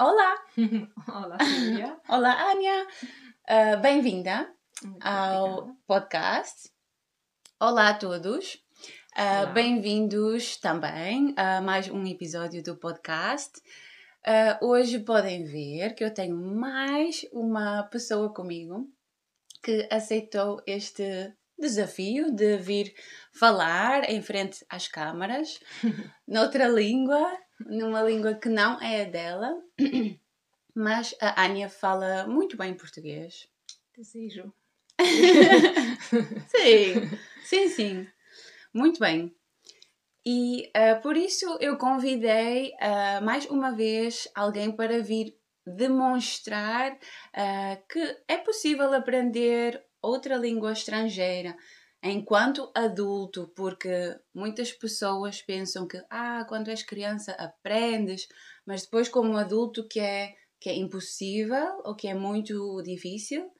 Olá! Olá, Silvia. Olá, Ania! Uh, Bem-vinda Muito ao podcast. Olá a todos! Uh. Bem-vindos também a mais um episódio do podcast. Uh, hoje podem ver que eu tenho mais uma pessoa comigo que aceitou este desafio de vir falar em frente às câmaras, noutra língua, numa língua que não é a dela, mas a Ania fala muito bem português. Desejo. sim, sim, sim. Muito bem. E ah, por isso eu convidei ah, mais uma vez alguém para vir demonstrar ah, que é possível aprender outra língua estrangeira enquanto adulto, porque muitas pessoas pensam que ah, quando és criança aprendes, mas depois como adulto que é que é impossível ou que é muito difícil.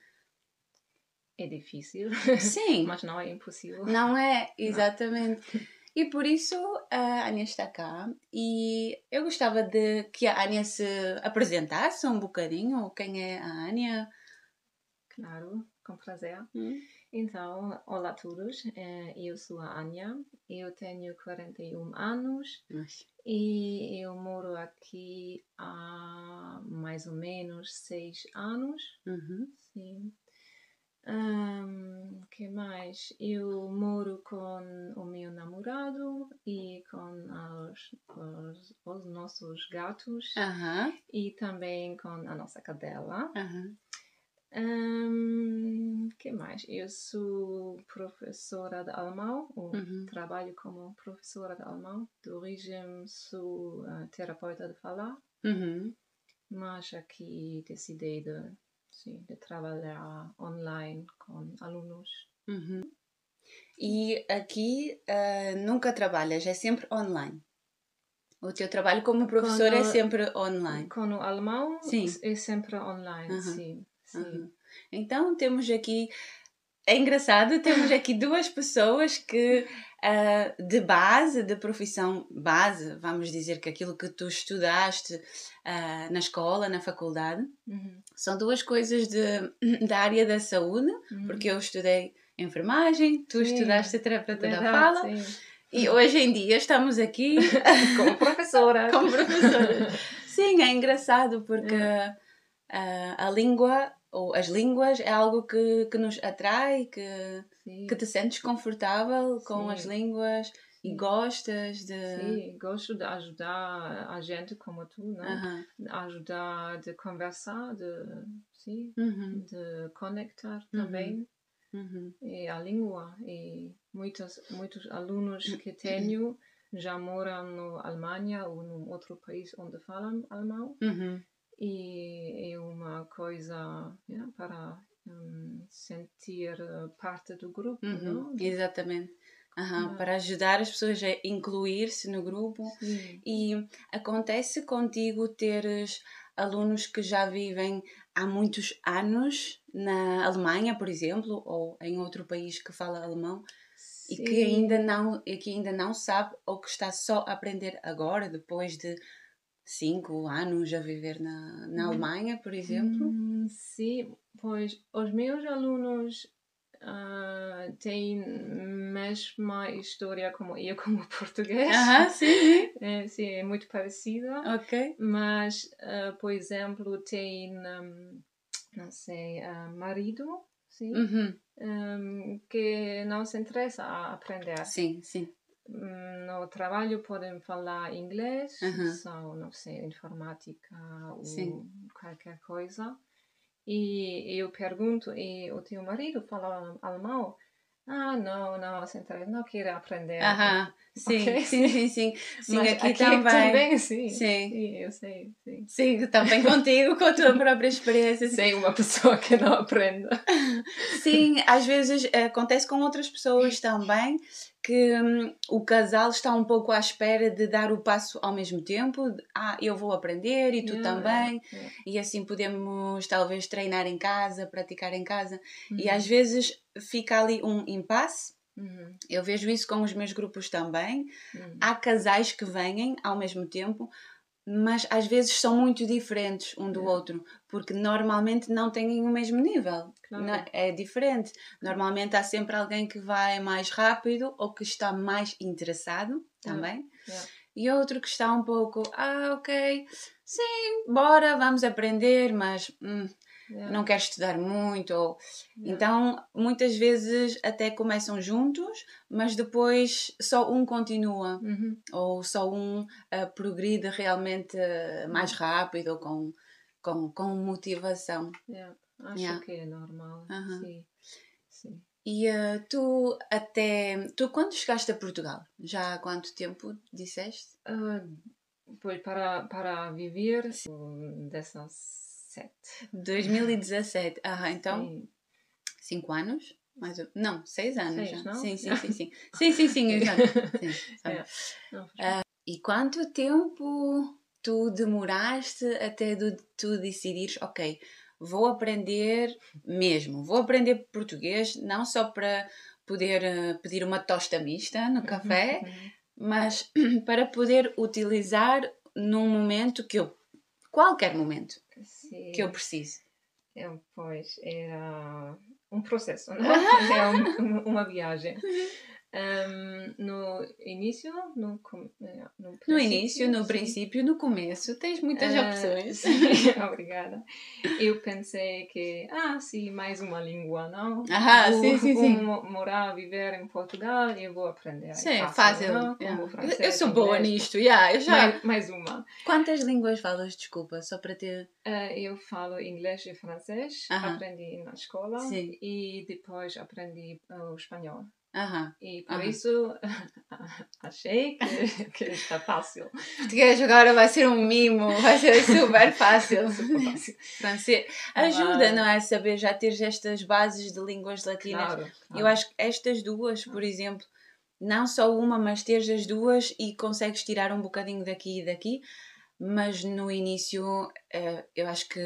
É difícil, Sim, mas não é impossível. Não é, exatamente. E por isso a Ania está cá e eu gostava de que a Ania se apresentasse um bocadinho. Quem é a Ania? Claro, com prazer. Hum? Então, olá a todos. Eh, Eu sou a Ania. Eu tenho 41 anos e eu moro aqui há mais ou menos 6 anos. Uhum. Sim. Ahm, que mais? Eu moro com o meu namorado e com os, os, os nossos gatos Aham, e também com a nossa cadela. aham. Ahm, que mais? Eu sou professora de alemão, ou Uhum. trabalho como professora de alemão. De origem sou ah, terapeuta de falar, Uhum. mas aqui decidi de, sim, de trabalhar online com alunos. Uhum. E aqui ah, nunca trabalhas, é sempre online. O teu trabalho como professor é Quando- sempre online. Com o alemão Sim. é sempre online, sim. Uhum. Então temos aqui. É engraçado, temos aqui duas pessoas que, ah, de base, de profissão base, vamos dizer que aquilo que tu estudaste ah, na escola, na faculdade, Uhum. são duas coisas de, da área da saúde, Uhum. porque eu estudei enfermagem, tu Sim, estudaste terapeuta da fala, sim. e hoje em dia estamos aqui Como professora. como professoras. Sim, é engraçado porque ah, a língua ou as línguas é algo que, que nos atrai, que, Sim. que te sentes confortável com Sim. as línguas e gostas de. Sim, gosto de ajudar a gente como tu, né? Aham. Ajudar de conversar, de, sim, Uhum, de conectar Uhum. também uhum, e a língua. E muitos, muitos alunos que tenho já moram na Alemanha ou num outro país onde falam alemão. Uhum. E é uma coisa yeah, para hum, sentir eh, parte do grupo, Uhum, não? Exatamente. Ah. Para ajudar as pessoas a incluir-se no grupo. Sim. E acontece contigo teres alunos que já vivem há muitos anos na Alemanha, por exemplo, ou em outro país que fala alemão e que Sim. ainda não e que ainda não sabe ou que está só a aprender agora, depois de cinco anos a viver na, na Hum. Alemanha, por exemplo. Hum, sim, pois os meus alunos ah, têm mesma história como eu como português. Aham, sim. É, sim, é muito parecida. Ok. Mas, ah, por exemplo, tem, hum, não sei, ah, marido, sim, Uhum. hum, que não se interessa a aprender. Sim, sim. No trabalho podem falar inglês, Aham. só, não sei, informática ou Sim. qualquer coisa. E eu pergunto, e o teu marido fala alemão? Ah, não, não, se interessa, não quero aprender. Aham. Sim, Ok. sim, sim, sim. Sim, Mas aqui, também. sim. Sim. Sim, eu sei, sim. Sim, também contigo, com a tua própria experiência. Sei uma pessoa que não aprende. Sim, às vezes eh, acontece com outras pessoas também que hum, o casal está um pouco à espera de dar o passo ao mesmo tempo. Ah, eu vou aprender e tu Yeah, também. yeah, E assim podemos talvez treinar em casa, praticar em casa. E yeah. às vezes fica ali um impasse. Uhum, Eu vejo isso com os meus grupos também. uhum. Há casais que vêm ao mesmo tempo, mas às vezes são muito diferentes um do Yeah. outro, porque normalmente não têm o mesmo nível. Claro. É diferente. Normalmente há sempre alguém que vai mais rápido ou que está mais interessado também. E outro que está um pouco, ah, ok, sim, bora, vamos aprender, mas hum, Yeah. não quero estudar muito. Ou... Yeah. Então, muitas vezes até começam juntos, mas depois só um continua Uhum. ou só um uh, progride realmente uh, mais rápido ou com, com, com motivação. Yeah. Acho que é normal. Sim. Sim. E uh, tu até. Tu quando chegaste a Portugal? Já há quanto tempo disseste? Ah, pois para, para viver, um, 17. 2017. Ah, então, Sim. 5 anos? Mais. Não, 6 anos Seis, já. não? Sim, sim, sim, sim. Sim, sim, sim, exato. Sabe. Yeah. Não, Ah, E quanto tempo tu demoraste até de tu decidires, ok, vou aprender mesmo, vou aprender português, não só para poder eh, pedir uma tosta mista no café, Uhum. mas para poder utilizar num momento que eu, qualquer momento Que eu precise. É, pois, era um processo, né? é um- uma viagem. Um, no início, no, é, no, No início, no sim. princípio, no começo, tens muitas Ah, opções. obrigada. Eu pensei que, ah, sim, mais uma língua, não? Ah, Vou- sim, sim, vou sim. mo- morar, viver em Portugal e eu vou aprender. Sim, fácil. não? yeah. Francês, eu sou boa inglês. nisto, yeah, eu já. Mais, mais uma. Quantas línguas falas, desculpa, só para ter. Ah, eu falo inglês e francês, Aham. aprendi na escola Sim. e depois aprendi ah, o espanhol. Aham. E por Aham. isso achei que, que está fácil. Português agora vai ser um mimo, vai ser super fácil. Super fácil. Francês. Ajuda, não é? Saber já ter estas bases de línguas latinas. Claro, claro. Eu acho que estas duas, por exemplo, não só uma, mas teres as duas e consegues tirar um bocadinho daqui e daqui, mas no início eh, eu acho que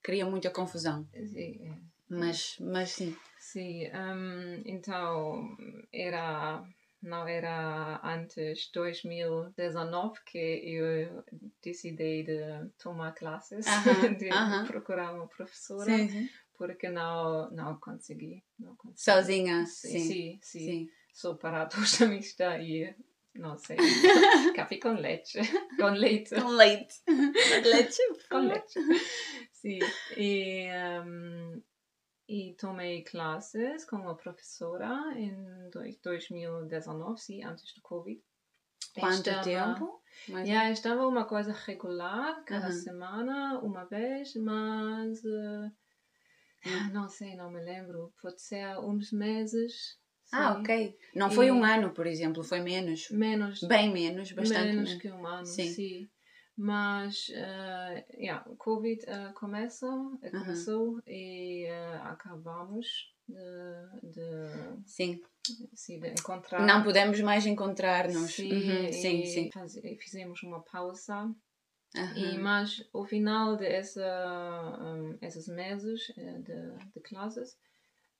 cria muita confusão. Sim, é. Mas, mas sim. Sim, hum, então era não era antes 2019 que eu decidi de tomar classes, Aham, de aham. procurar uma professora, Sim, porque não não consegui, não consegui. Sozinha, Sim, sim. sim, sim. sim. Sou para tosta mista e não sei, café com leite, com leite. Com leite. leite. com leite. Sim, e, um, e tomei classes com uma professora em dois- 2019, sim, antes do Covid. Quanto Estava- tempo? Mais Já estava uma coisa regular, cada semana, uma vez, mas ah, não sei, não me lembro. Pode ser uns meses. Ah, sim. ok. Não foi E- um ano, por exemplo, foi menos. Menos Bem menos, bastante menos menos. que um ano, Sim. sim. Mas, eh, yeah, Covid eh, começa, eh, começou e eh, acabamos de, de, Sim. sim, de encontrar. Não podemos mais encontrar-nos. Sim, Uhum, sim, sim. faz- fizemos uma pausa. E, mas ao final de essa, um, esses meses de, de classes,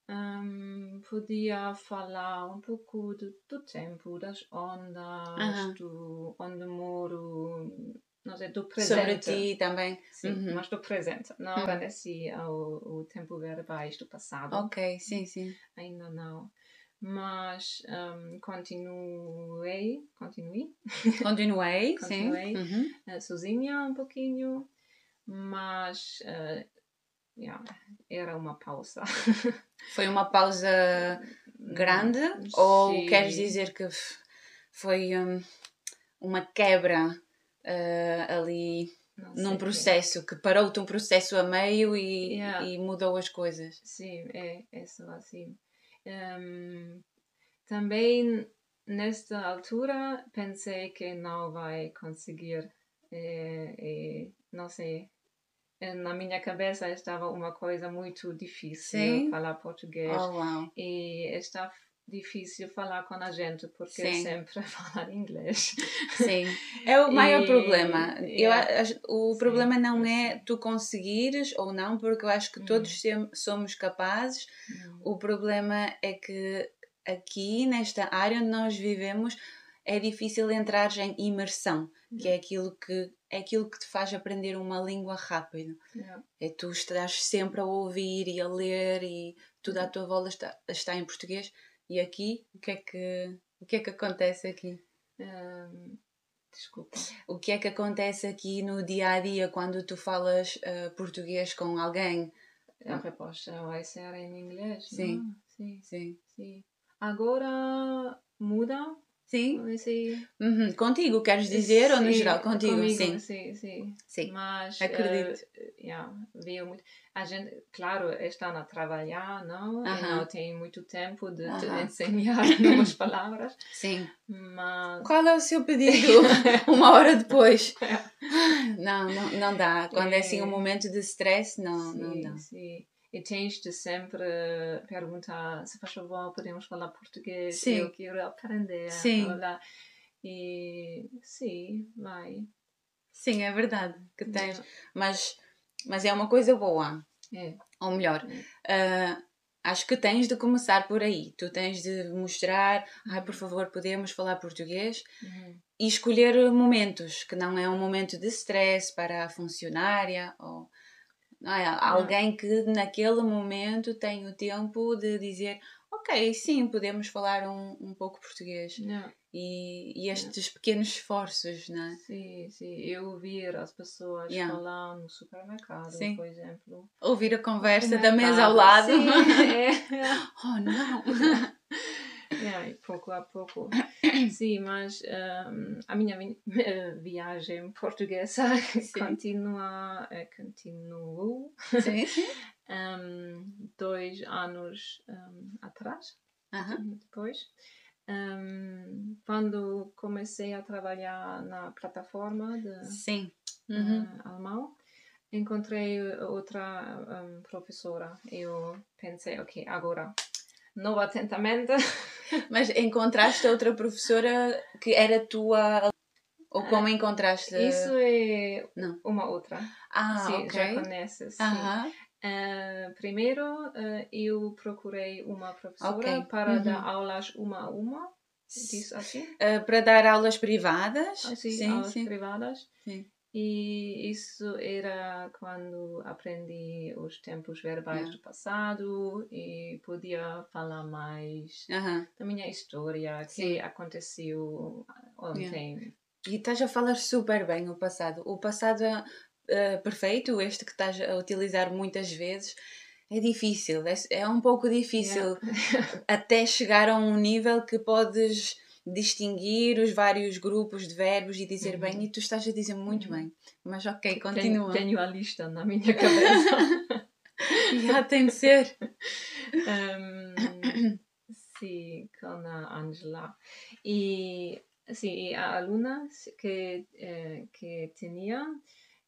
um, podia falar um pouco do, do tempo, das ondas, do onde moro, não sei, do Sobre presente. ti também. Sim, Uhum. mas do presente. Não Uhum. parece o, o tempo verbais do passado. Ok, sim, sim. Ainda não. Mas um, continuei, continuei Continuei, sim. Continuei. Uhum. eh, sozinha um pouquinho, mas eh, yeah, era uma pausa. Foi uma pausa grande ou Sim. queres dizer que foi hum, uma quebra eh, ali num processo que parou-te um processo a meio e, Yeah. e mudou as coisas? Sim, é, é só assim. Ehm, também nesta altura pensei que não vai conseguir, eh, eh, não sei. Na minha cabeça estava uma coisa muito difícil Sim? falar português. Oh, uau. e está difícil falar com a gente porque Sim. sempre falar inglês. Sim, é o maior E- problema. Eu yeah. o Sim, problema não é tu conseguires ou não, porque eu acho que Hum. todos sem- somos capazes. O problema é que aqui, nesta área onde nós vivemos, é difícil entrar em imersão, que é aquilo que é aquilo que te faz aprender uma língua rápido. Yeah. É tu estás sempre a ouvir e a ler e tudo Uhum. à tua volta está, está em português. E aqui, o que é que, o que, é que acontece aqui? Ahm, desculpa. O que é que acontece aqui no dia a dia quando tu falas ah, português com alguém? A resposta vai ser em inglês. Sim. não? Sim, Sim. sim. Agora muda. Sim? Sim. Uhum. Contigo, queres dizer? ou no Sim, geral? Contigo, comigo, sim. Sim, sim. Sim. Mas, Acredito. eh, yeah, veio muito. A gente, claro, está a trabalhar, não? E Aham. não tem muito tempo de te Aham. ensinar novas palavras, Sim. mas. Qual é o seu pedido? Uma hora depois. Não, não, não dá. Quando é assim um É. momento de stress, não, não sim, dá. sim. E tens de sempre perguntar se faz favor, podemos falar português? Sim. Eu quero aprender. Sim. Olá. E sim, vai. Sim, é verdade que tens. Mas, mas é uma coisa boa. É. Ou melhor, É. ah, acho que tens de começar por aí. Tu tens de mostrar, ai, por favor, podemos falar português Uhum. e escolher momentos que não é um momento de stress para a funcionária ou é? alguém que naquele momento tem o tempo de dizer ok, sim, podemos falar um, um pouco português Yeah. e, e estes pequenos esforços, não é? Sim, sim. Eu ouvir as pessoas Yeah. falar no supermercado, Sim. por exemplo. Ouvir a conversa da mesa ao lado. Sim, é. oh não! Yeah, pouco a pouco. Sim, mas ehm, a minha vi- viagem portuguesa continua, eh, continuou sim, sim. ehm, dois anos ehm, atrás, Aham. depois. Ehm, quando comecei a trabalhar na plataforma de Sim. eh, Uhum. alemão, encontrei outra ehm, professora. Eu pensei, ok, agora, novo atentamente. Mas encontraste outra professora que era tua ou como encontraste? Isso é Não. uma outra. Ah, sim, ok. já conheces. sim. Aham. Eh, primeiro, eh, eu procurei uma professora Ok. para Uhum. dar aulas uma a uma. Diz assim? Ah, para dar aulas privadas? Ah, sim, sim, aulas sim. privadas. Sim. E isso era quando aprendi os tempos verbais Ah. do passado e podia falar mais Aham. da minha história Sim. que aconteceu ontem. E estás a falar super bem o passado. O passado ah, perfeito, este que estás a utilizar muitas vezes, é difícil. É, é um pouco difícil até chegar a um nível que podes distinguir os vários grupos de verbos e dizer Uhum. bem, e tu estás a dizer muito Uhum. bem. Mas ok, Tenho, continua. tenho a lista na minha cabeça. Já tem de ser. Ehm, sim, com a Angela. E sim, e a aluna que, eh, que tinha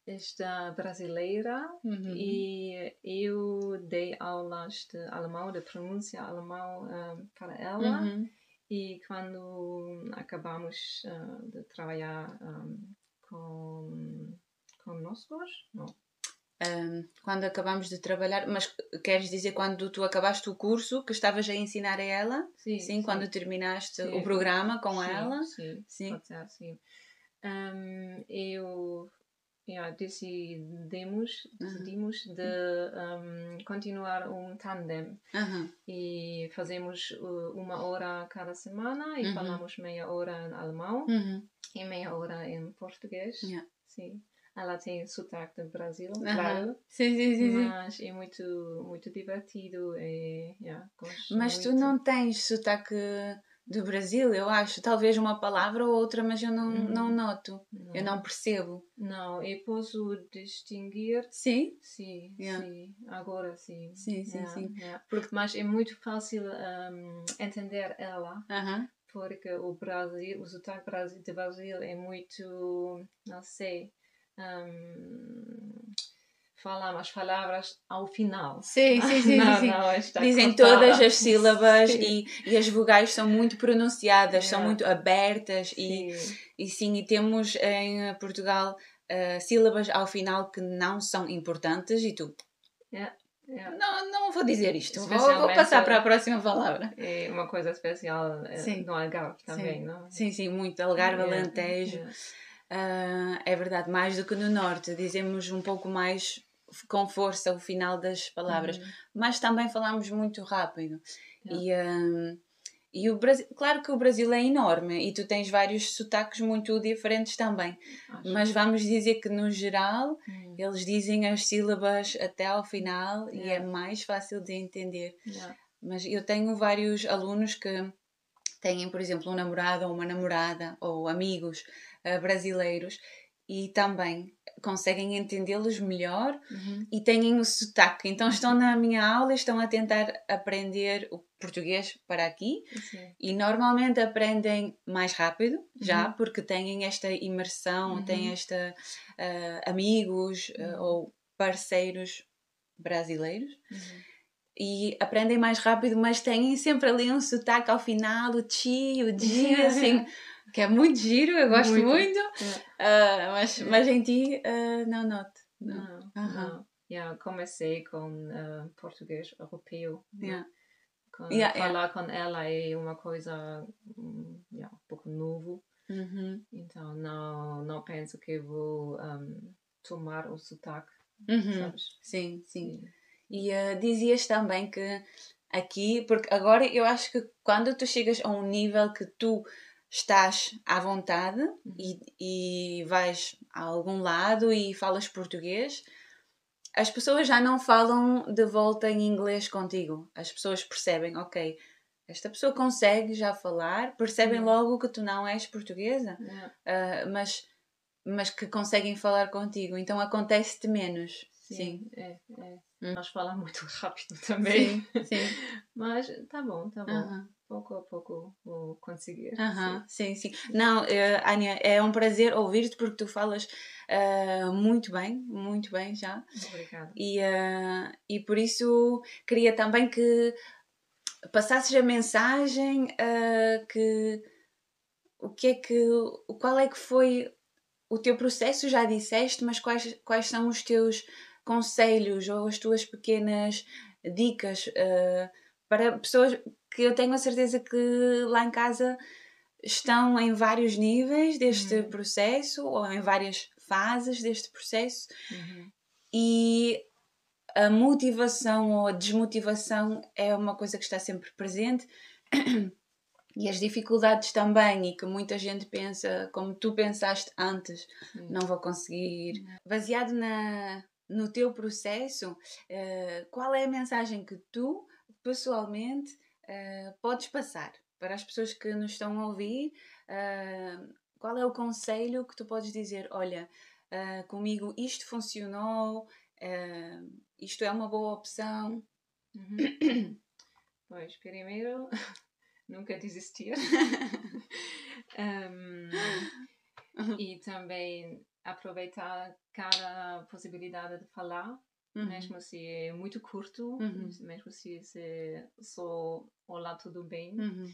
esta brasileira Uhum. e eu dei aulas de alemão, de pronúncia alemão eh, para ela. Uhum. E quando acabamos eh, de trabalhar eh, com, conosco, não, Ahm, quando acabamos de trabalhar, mas queres dizer quando tu acabaste o curso que estavas a ensinar a ela? sim, Sim, quando terminaste Sim. o programa com sim, ela? Sim, Sim. pode ser assim. Ehm, eu yeah, decidimos, Uhum. decidimos de ehm, continuar um tandem e fazemos uh, uma hora cada semana e Uhum. falamos meia hora em alemão Uhum. e meia hora em português. Yeah. Sim. Ela tem sotaque do Brasil, claro. Sim, sim, sim. Mas é muito, muito divertido e yeah, Mas tu muito. não tens sotaque do Brasil, eu acho. Talvez uma palavra ou outra, mas eu não, Uhum. não noto. Eu não percebo. Não, eu posso distinguir. Sim? Sim, Yeah. sim, agora sim. Sim, sim, Yeah, sim. yeah. Porque- Mas é muito fácil um, entender ela, Aham. porque o Brasil, o sotaque Brasil, do Brasil é muito, não sei, um, falam as palavras ao final. Sim, sim, sim, não, sim. não, está Dizem todas as sílabas Sim. e, e as vogais são muito pronunciadas, são Yeah. muito abertas e, Sim. e sim, e temos em Portugal ah, sílabas ao final que não são importantes e tu. Yeah. Não, não vou dizer isto, vou, vou, passar para a próxima palavra. É uma coisa especial eh, sim. no Algarve também, sim. não? Sim, sim, muito. Algarve. Alentejo. Uh, é verdade, mais do que no Norte. Dizemos um pouco mais com força o final das palavras, uhum. mas também falamos muito rápido. E, um, e o Brasil, claro que o Brasil é enorme e tu tens vários sotaques muito diferentes também, Acho. mas vamos dizer que no geral uhum. eles dizem as sílabas até ao final e é mais fácil de entender. Mas eu tenho vários alunos que têm, por exemplo, um namorado ou uma namorada ou amigos uh, brasileiros e também conseguem entendê-los melhor uhum. e têm o sotaque. Então estão na minha aula e estão a tentar aprender o português para aqui Sim. e normalmente aprendem mais rápido já uhum. porque têm esta imersão, uhum. têm esta uh, amigos uh, ou parceiros brasileiros uhum. e aprendem mais rápido, mas têm sempre ali um sotaque ao final, o ti, o di, assim que é muito giro, eu gosto muito. muito uh, mas, mas em ti uh, não noto. Não, não. não. Yeah, comecei com uh, português europeu. Yeah. Com, yeah, falar com ela é uma coisa um, yeah, um pouco novo. Uhum. Então não, não penso que vou um, tomar o sotaque. Uhum. Sabes? Sim, sim. E dizias também que aqui, porque agora eu acho que quando tu chegas a um nível que tu estás à vontade uhum. e, e vais a algum lado e falas português, as pessoas já não falam de volta em inglês contigo. As pessoas percebem, ok, esta pessoa consegue já falar, percebem logo que tu não és portuguesa, uh, mas, mas que conseguem falar contigo. Então acontece-te menos. Sim, sim. É, é. Hum. Nós falamos muito rápido também. Sim, sim. mas tá bom, tá bom. Uhum pouco a pouco vou conseguir. Uhum, sim, sim. Não, uh, Ania, é um prazer ouvir-te porque tu falas uh, muito bem, muito bem já. Obrigada. E, uh, e por isso queria também que passasses a mensagem que o que é que qual é que foi o teu processo já disseste mas quais quais são os teus conselhos ou as tuas pequenas dicas para pessoas que eu tenho a certeza que lá em casa estão em vários níveis deste uhum. processo ou em várias fases deste processo uhum. e a motivação ou a desmotivação é uma coisa que está sempre presente e as dificuldades também e que muita gente pensa como tu pensaste antes uhum. não vou conseguir uhum. baseado na no teu processo uh, qual é a mensagem que tu pessoalmente uh, podes passar para as pessoas que nos estão a ouvir? Uh, qual é o conselho que tu podes dizer? Olha, comigo isto funcionou, isto é uma boa opção. Uhum. pois, primeiro, nunca desistir. um, e também aproveitar cada possibilidade de falar Uhum. Mesmo se é muito curto, uhum. mesmo se, se só olá, tudo bem. Uhum.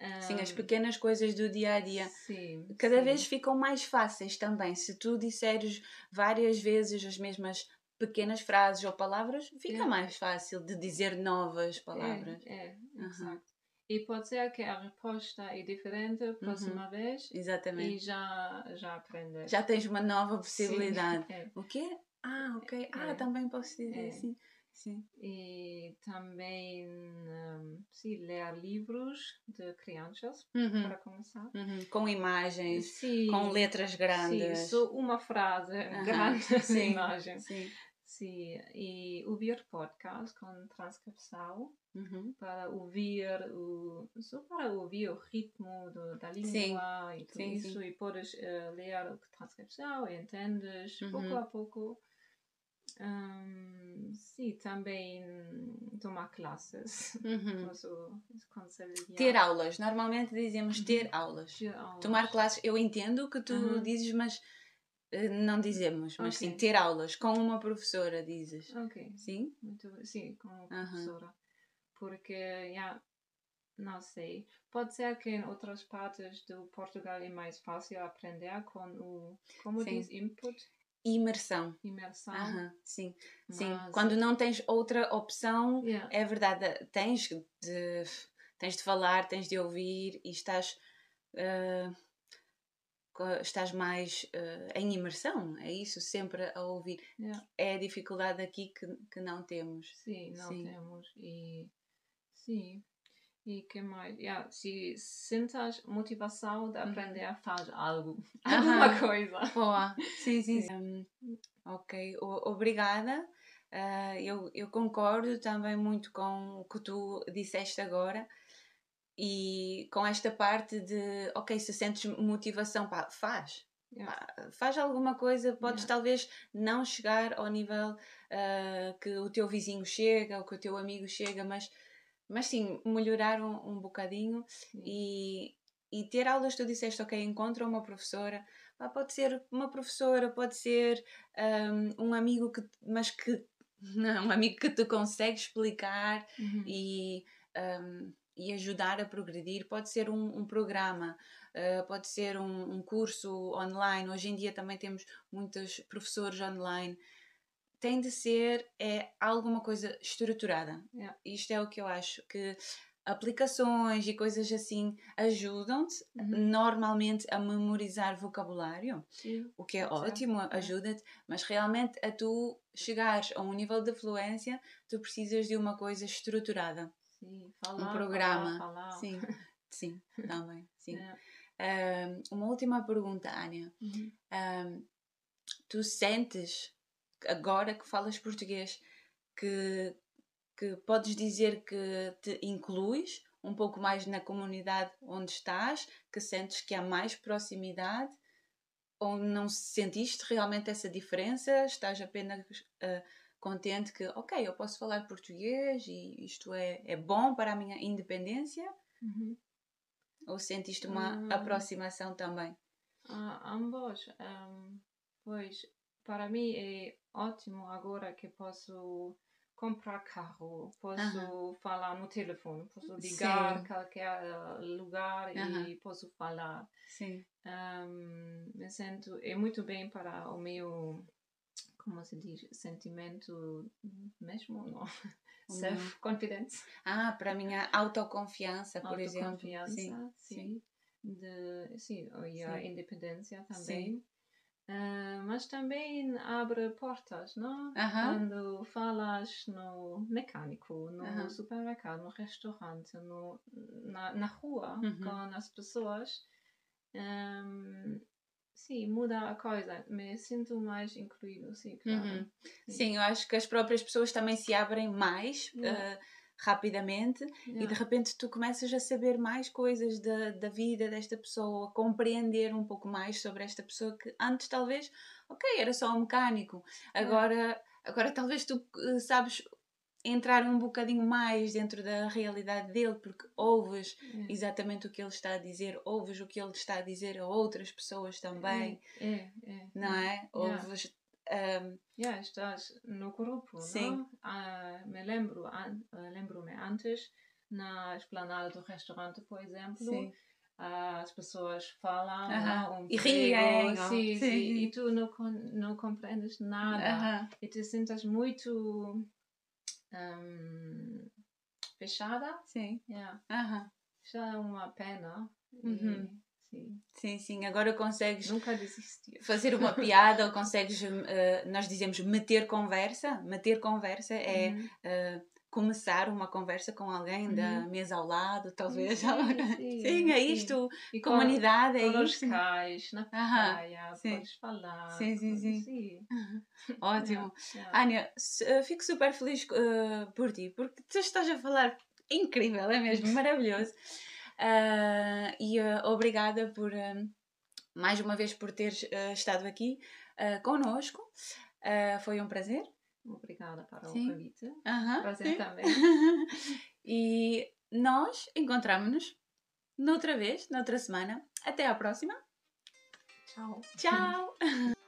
Um, sim, as pequenas coisas do dia a dia sim, cada sim. vez ficam mais fáceis também. Se tu disseres várias vezes as mesmas pequenas frases ou palavras, fica é. mais fácil de dizer novas palavras. É, é exato. E pode ser que a resposta é diferente a próxima uhum. vez. Exatamente. E já, já aprendes. Já tens uma nova possibilidade. Sim, é. O quê? Ah, ok. Ah, é. também posso dizer é. assim. Sim. E também, um, sim, ler livros de crianças, uhum. para começar. Uhum. Com imagens, sim. com letras grandes. Sim, só uma frase uhum. grande sim. imagem. Sim. Sim, e ouvir podcast com transcrição uhum. para ouvir o só para ouvir o ritmo do, da língua sim. e tudo sim, isso sim. e podes uh, ler a transcrição e entendes uhum. pouco a pouco um, sim, também tomar classes. Uhum. Posso ter aulas. Normalmente dizemos uhum. ter, aulas. ter aulas. Tomar classes. Eu entendo o que tu uhum. dizes, mas não dizemos. Mas okay. sim, ter aulas com uma professora, dizes. Ok. Sim? Muito, sim, com uma professora. Porque, já, yeah, não sei. Pode ser que em outras partes do Portugal é mais fácil aprender com o, como sim. diz, input. imersão. Imersão. Aham, sim, Mas, sim. Quando não tens outra opção, yeah, é verdade, tens de, tens de falar, tens de ouvir e estás, eh, co- estás mais eh, em imersão, é isso, sempre a ouvir. yeah. É a dificuldade aqui que, que não temos. Sim, não Sim. temos. E sim. E que mais? Yeah, se sentas motivação de aprender a fazer algo, alguma coisa. Boa, sim, sim. sim. Hum, ok, O- obrigada. Ah, eu, eu concordo também muito com o que tu disseste agora e com esta parte de, ok, se sentes motivação, pá, faz. Yeah. Pá, faz alguma coisa, podes Yeah. talvez não chegar ao nível ah, que o teu vizinho chega ou que o teu amigo chega, mas, mas sim, melhorar um, um bocadinho Sim. e, e ter aulas, tu disseste, ok, encontra uma professora, pá, pode ser uma professora, pode ser um, um amigo que, mas que, não, um amigo que tu consegue explicar Uhum. e, um, e ajudar a progredir, pode ser um, um programa, uh, pode ser um, um curso online, hoje em dia também temos muitos professores online, tem de ser é alguma coisa estruturada. Yeah. Isto é o que eu acho que aplicações e coisas assim ajudam-te Uhum. normalmente a memorizar vocabulário, Sim. o que é Exato, ótimo, é. ajuda-te, mas realmente a tu chegares a um nível de fluência, tu precisas de uma coisa estruturada, Sim. Falar, um programa. Falar, falar. Sim, sim, também, sim. Yeah. Ahm, uma última pergunta, Ania. Uhum. Ahm, tu sentes, agora que falas português, que, que podes dizer que te incluis um pouco mais na comunidade onde estás, que sentes que há mais proximidade? Ou não sentiste realmente essa diferença? Estás apenas ah, contente que, ok, eu posso falar português e isto é, é bom para a minha independência? Uhum. Ou sentiste uma Hum. aproximação também? Ah, ambos. ehm, pois, para mim é ótimo agora que posso comprar carro, posso falar no telefone, posso ligar Sim. qualquer lugar e posso falar. Sim. Ehm, me sinto é muito bem para o meu como se diz sentimento mesmo não O self confidence Ah, para a minha autoconfiança, por exemplo. autoconfiança Sim, sim, de sim e a Sim. independência também Ah, mas também abre portas não Aham. quando falas no mecânico no Aham. supermercado no restaurante no na, na rua Uhum. com as pessoas Ahm, sim, muda a coisa. Me sinto mais incluído, sim, claro. Uhum. Sim, eu acho que as próprias pessoas também se abrem mais Yeah. eh, rapidamente e Yeah. de repente tu começas a saber mais coisas da, da vida desta pessoa, a compreender um pouco mais sobre esta pessoa que antes talvez, ok, era só um mecânico, agora, agora talvez tu eh, sabes entrar um bocadinho mais dentro da realidade dele porque ouves É. exatamente o que ele está a dizer, ouves o que ele está a dizer a outras pessoas também, É, é. não é? Ouves. ahm, Yeah, estás no grupo, Sim. não? Ah, me lembro, lembro-me antes, na esplanada do restaurante, por exemplo, sim. as pessoas falam Aham. não, um E riem, sim, sim, e tu não, não compreendes nada. Aham. e te sintas muito ahm, fechada. Sim. Yeah. É uma pena. e, Uhum. sim. Sim, sim. Agora consegues Nunca desistir. fazer uma piada ou consegues, eh, nós dizemos meter conversa. Meter conversa é Uhum. eh, começar uma conversa com alguém da Uhum. mesa ao lado, talvez. Sim, sim, Sim, é sim. isto. E com- Comunidade, é com os isto. cais, na praia, sim. podes falar. Sim, sim, sim. sim. Ótimo. Ania, eh, fico super feliz eh, por ti, porque tu estás a falar incrível, é mesmo maravilhoso. Ah, e eh, obrigada por eh, mais uma vez por teres eh, estado aqui uh, connosco. Foi um prazer. Obrigada para Sim. o convite. Aham, Prazer sim. também. e nós encontramos-nos noutra vez, noutra semana. Até à próxima. Tchau. Tchau!